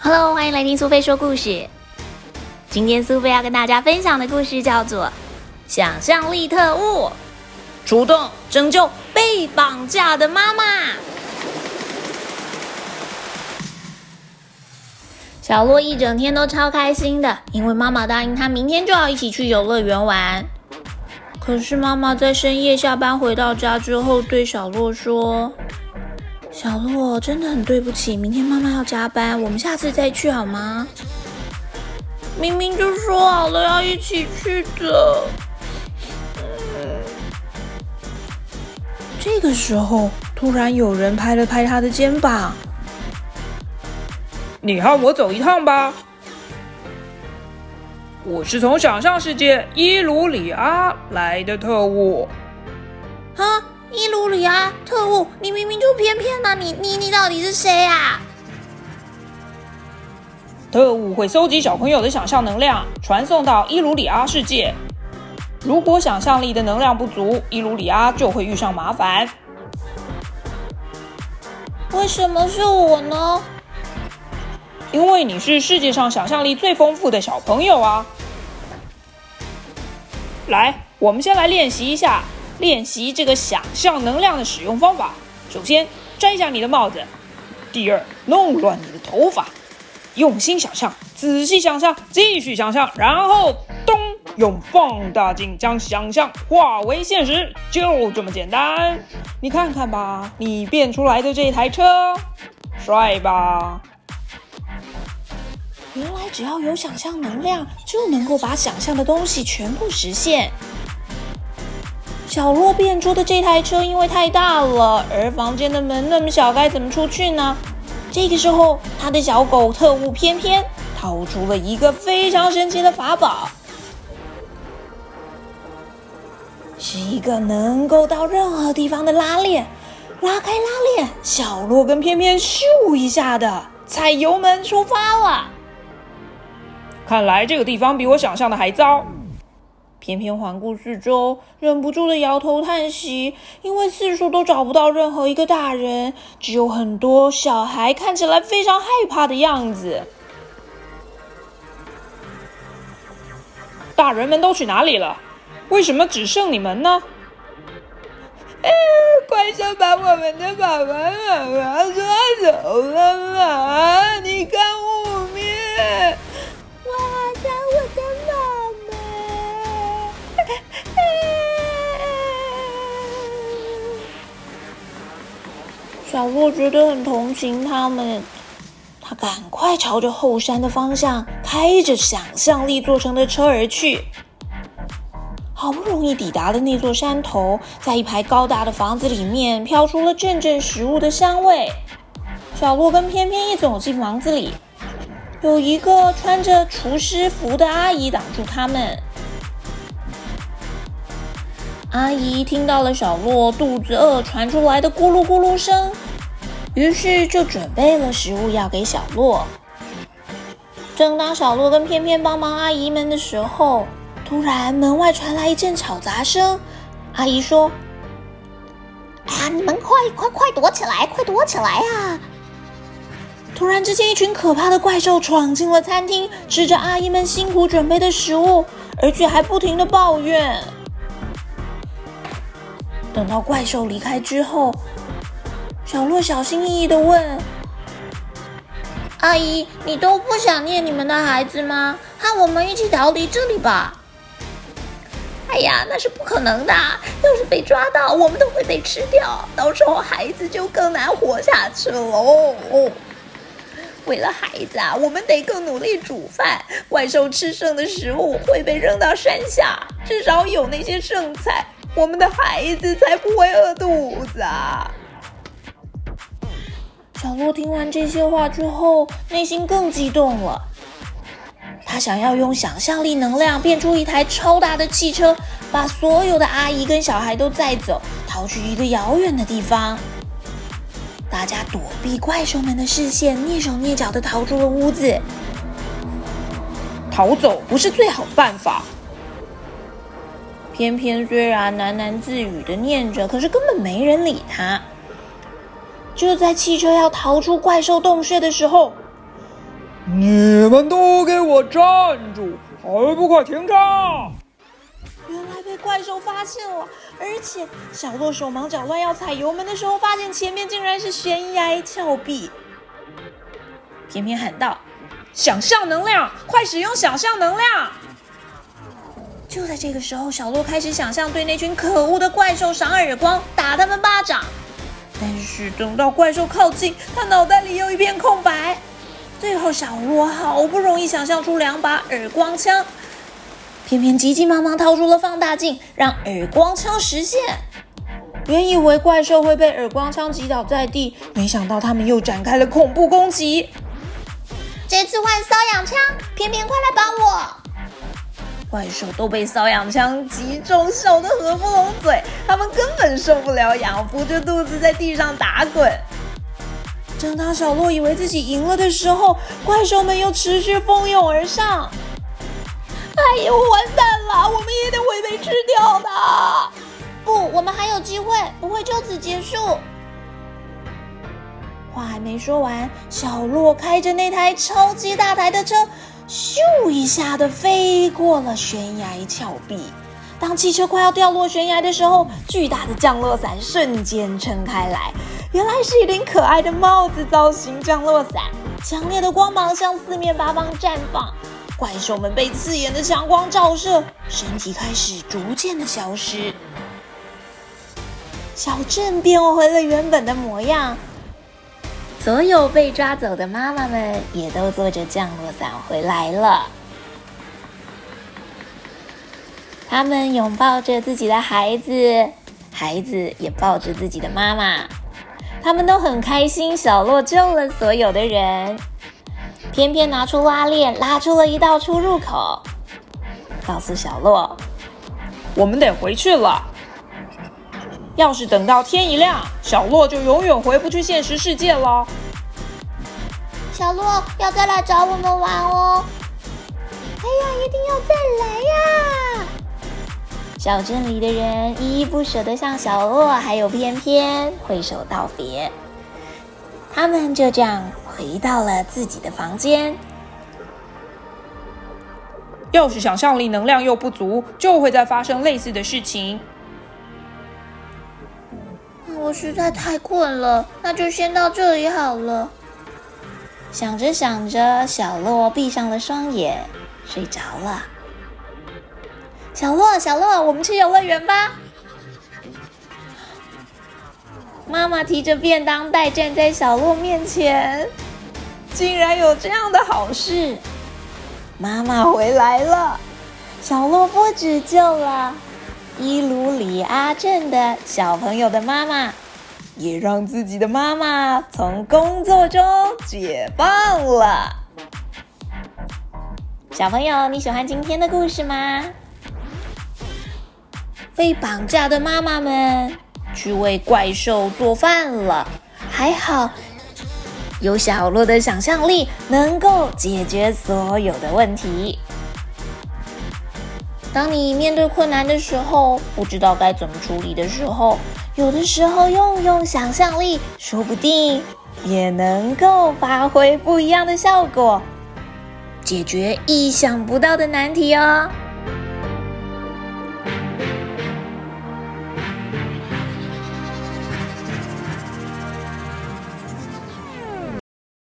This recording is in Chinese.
Hello，欢迎来听苏菲说故事。今天苏菲要跟大家分享的故事叫做《想象力特务》，主动拯救被绑架的妈妈。小洛一整天都超开心的，因为妈妈答应他明天就要一起去游乐园玩。可是妈妈在深夜下班回到家之后，对小洛说。小洛，真的很对不起，明天妈妈要加班，我们下次再去好吗？明明就说好了要一起去的。这个时候，突然有人拍了拍他的肩膀：“你和我走一趟吧，我是从想象世界伊鲁里阿来的特务。”啊！伊鲁里阿特务，你明明就偏偏呢！你你你到底是谁呀？特务会搜集小朋友的想象能量，传送到伊鲁里阿世界。如果想象力的能量不足，伊鲁里阿就会遇上麻烦。为什么是我呢？因为你是世界上想象力最丰富的小朋友啊！来，我们先来练习一下。练习这个想象能量的使用方法。首先，摘下你的帽子；第二，弄乱你的头发。用心想象，仔细想象，继续想象，然后咚，用放大镜将想象化为现实，就这么简单。你看看吧，你变出来的这台车，帅吧？原来只要有想象能量，就能够把想象的东西全部实现。小洛变出的这台车因为太大了，而房间的门那么小，该怎么出去呢？这个时候，他的小狗特务偏偏掏出了一个非常神奇的法宝，是一个能够到任何地方的拉链。拉开拉链，小洛跟偏偏咻一下的踩油门出发了。看来这个地方比我想象的还糟。偏偏环顾四周，忍不住的摇头叹息，因为四处都找不到任何一个大人，只有很多小孩看起来非常害怕的样子。大人们都去哪里了？为什么只剩你们呢？怪兽把我们的爸爸妈妈抓走了我觉得很同情他们，他赶快朝着后山的方向开着想象力做成的车而去。好不容易抵达了那座山头，在一排高大的房子里面飘出了阵阵食物的香味。小洛跟偏偏一走进房子里，有一个穿着厨师服的阿姨挡住他们。阿姨听到了小洛肚子饿传出来的咕噜咕噜声，于是就准备了食物要给小洛。正当小洛跟偏偏帮忙阿姨们的时候，突然门外传来一阵吵杂声。阿姨说：“啊，你们快快快躲起来，快躲起来啊！”突然之间，一群可怕的怪兽闯进了餐厅，吃着阿姨们辛苦准备的食物，而且还不停的抱怨。等到怪兽离开之后，小洛小心翼翼的问：“阿姨，你都不想念你们的孩子吗？和我们一起逃离这里吧！”“哎呀，那是不可能的！要是被抓到，我们都会被吃掉，到时候孩子就更难活下去喽。为了孩子啊，我们得更努力煮饭。怪兽吃剩的食物会被扔到山下，至少有那些剩菜。”我们的孩子才不会饿肚子啊！小洛听完这些话之后，内心更激动了。他想要用想象力能量变出一台超大的汽车，把所有的阿姨跟小孩都载走，逃去一个遥远的地方。大家躲避怪兽们的视线，蹑手蹑脚的逃出了屋子。逃走不是最好办法。偏偏虽然喃喃自语的念着，可是根本没人理他。就在汽车要逃出怪兽洞穴的时候，你们都给我站住！还不快停车！原来被怪兽发现了，而且小洛手忙脚乱要踩油门的时候，发现前面竟然是悬崖峭壁。偏偏喊道：“想象能量，快使用想象能量！”就在这个时候，小洛开始想象对那群可恶的怪兽赏耳光，打他们巴掌。但是等到怪兽靠近，他脑袋里又一片空白。最后，小洛好不容易想象出两把耳光枪，偏偏急急忙忙掏出了放大镜，让耳光枪实现。原以为怪兽会被耳光枪击倒在地，没想到他们又展开了恐怖攻击。这次换瘙痒枪，偏偏快来帮我！怪兽都被瘙痒枪击中，笑得合不拢嘴。他们根本受不了痒，扶着肚子在地上打滚。正当小洛以为自己赢了的时候，怪兽们又持续蜂拥而上。哎呦，完蛋了！我们也得会被吃掉的。不，我们还有机会，不会就此结束。话还没说完，小洛开着那台超级大台的车。咻一下的飞过了悬崖峭壁。当汽车快要掉落悬崖的时候，巨大的降落伞瞬间撑开来，原来是一顶可爱的帽子造型降落伞。强烈的光芒向四面八方绽放，怪兽们被刺眼的强光照射，身体开始逐渐的消失，小镇变回了原本的模样。所有被抓走的妈妈们也都坐着降落伞回来了。他们拥抱着自己的孩子，孩子也抱着自己的妈妈。他们都很开心，小洛救了所有的人。偏偏拿出拉链，拉出了一道出入口，告诉小洛：“我们得回去了。要是等到天一亮，小洛就永远回不去现实世界了。”小洛要再来找我们玩哦！哎呀，一定要再来呀！小镇里的人依依不舍地向小洛还有翩翩挥手道别。他们就这样回到了自己的房间。要是想象力能量又不足，就会再发生类似的事情。我实在太困了，那就先到这里好了。想着想着，小洛闭上了双眼，睡着了。小洛，小洛，我们去游乐园吧！妈妈提着便当袋站在小洛面前，竟然有这样的好事！妈妈回来了，小洛不止救了伊鲁里阿镇的小朋友的妈妈。也让自己的妈妈从工作中解放了。小朋友，你喜欢今天的故事吗？被绑架的妈妈们去为怪兽做饭了，还好有小洛的想象力，能够解决所有的问题。当你面对困难的时候，不知道该怎么处理的时候。有的时候用用想象力，说不定也能够发挥不一样的效果，解决意想不到的难题哦。